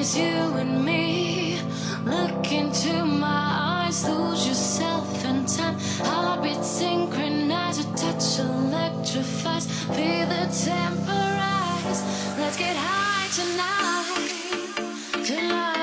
is you and me. Look into my eyes, lose yourself in time. Heartbeat synchronized, a touch electrifies. Feel the temporize. Let's get high tonight. Tonight.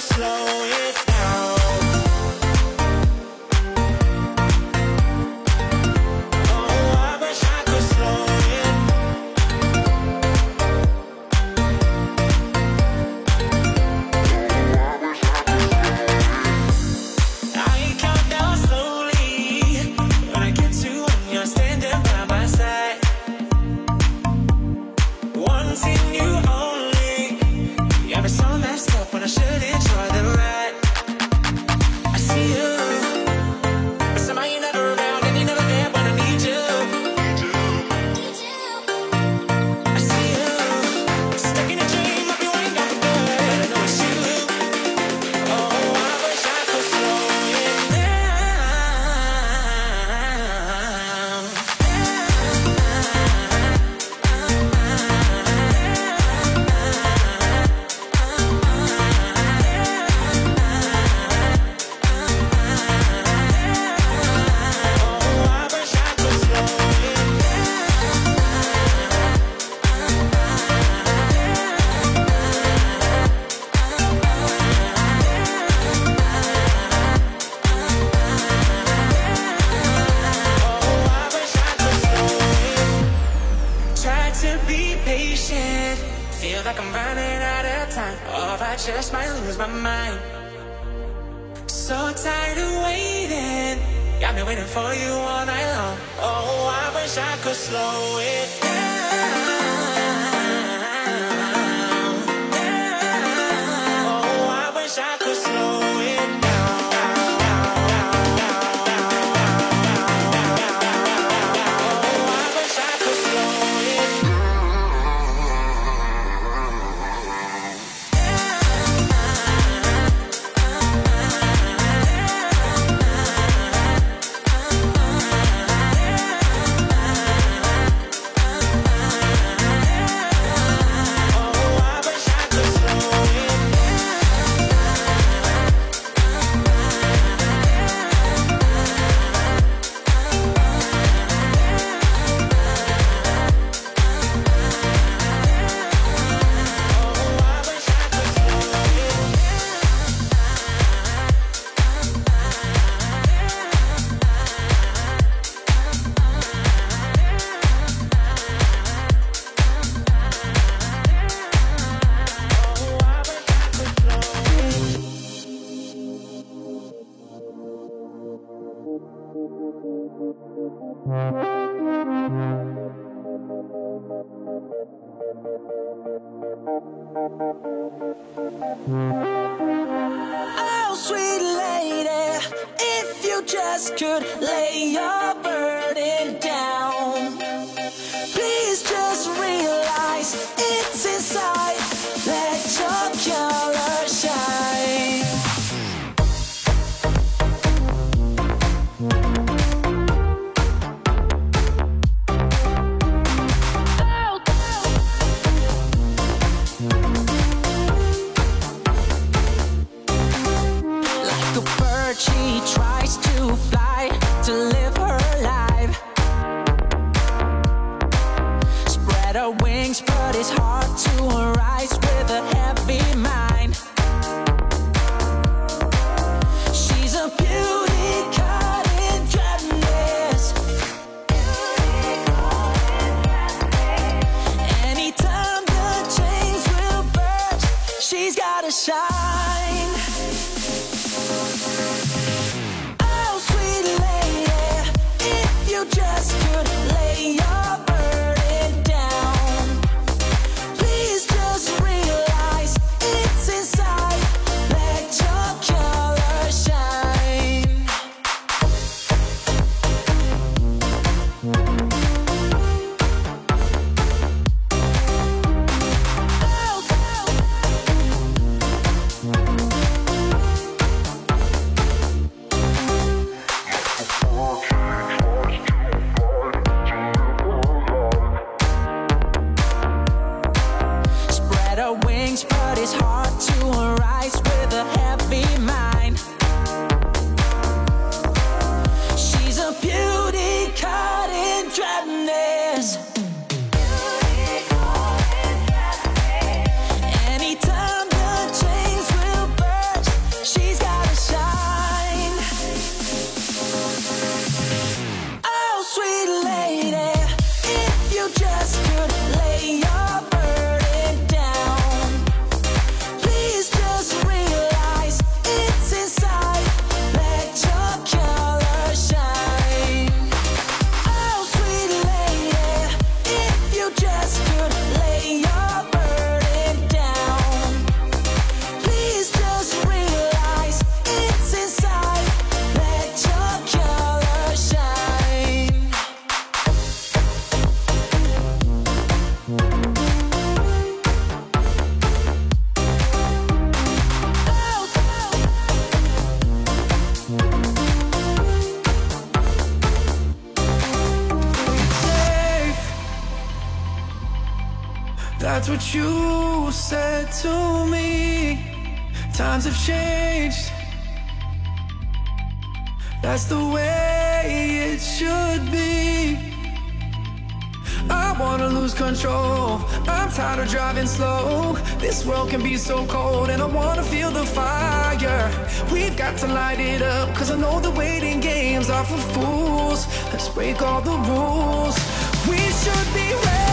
slow it so cold and I wanna feel the fire. We've got to light it up, cause I know the waiting games are for fools. Let's break all the rules. We should be ready.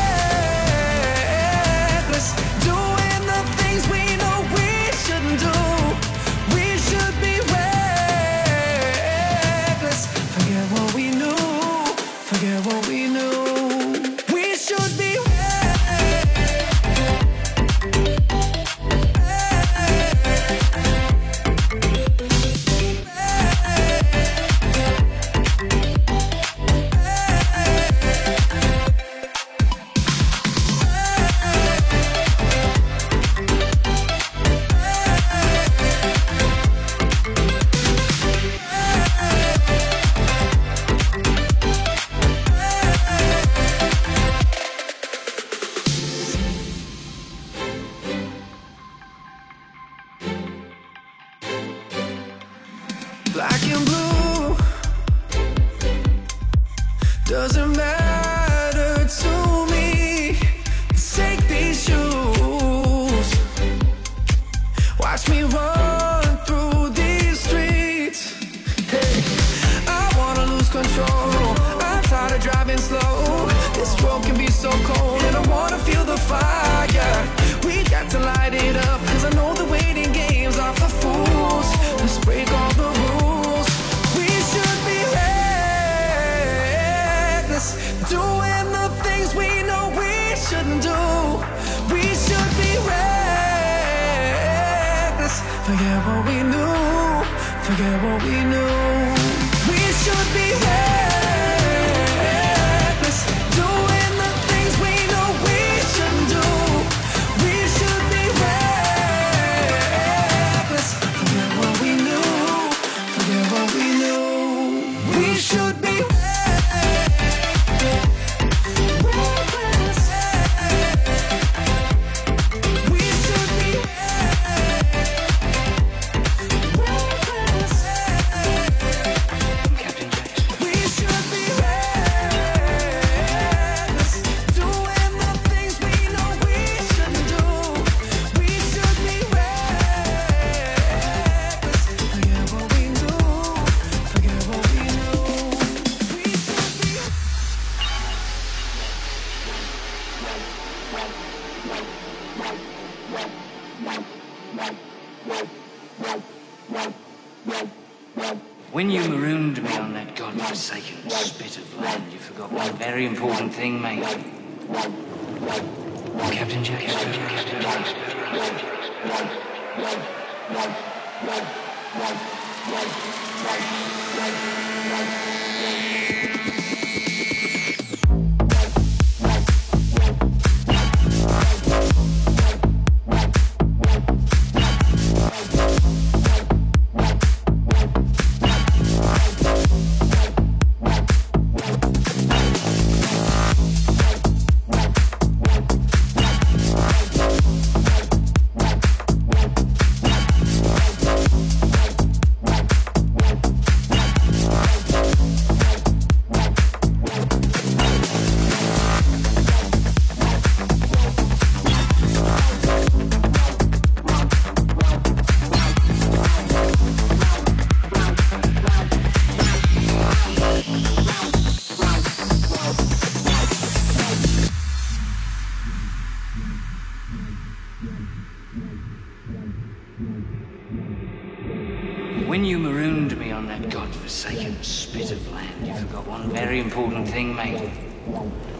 being made.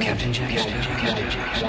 Captain Jack, Captain Jack.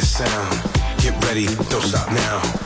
sound. Get ready, don't stop now.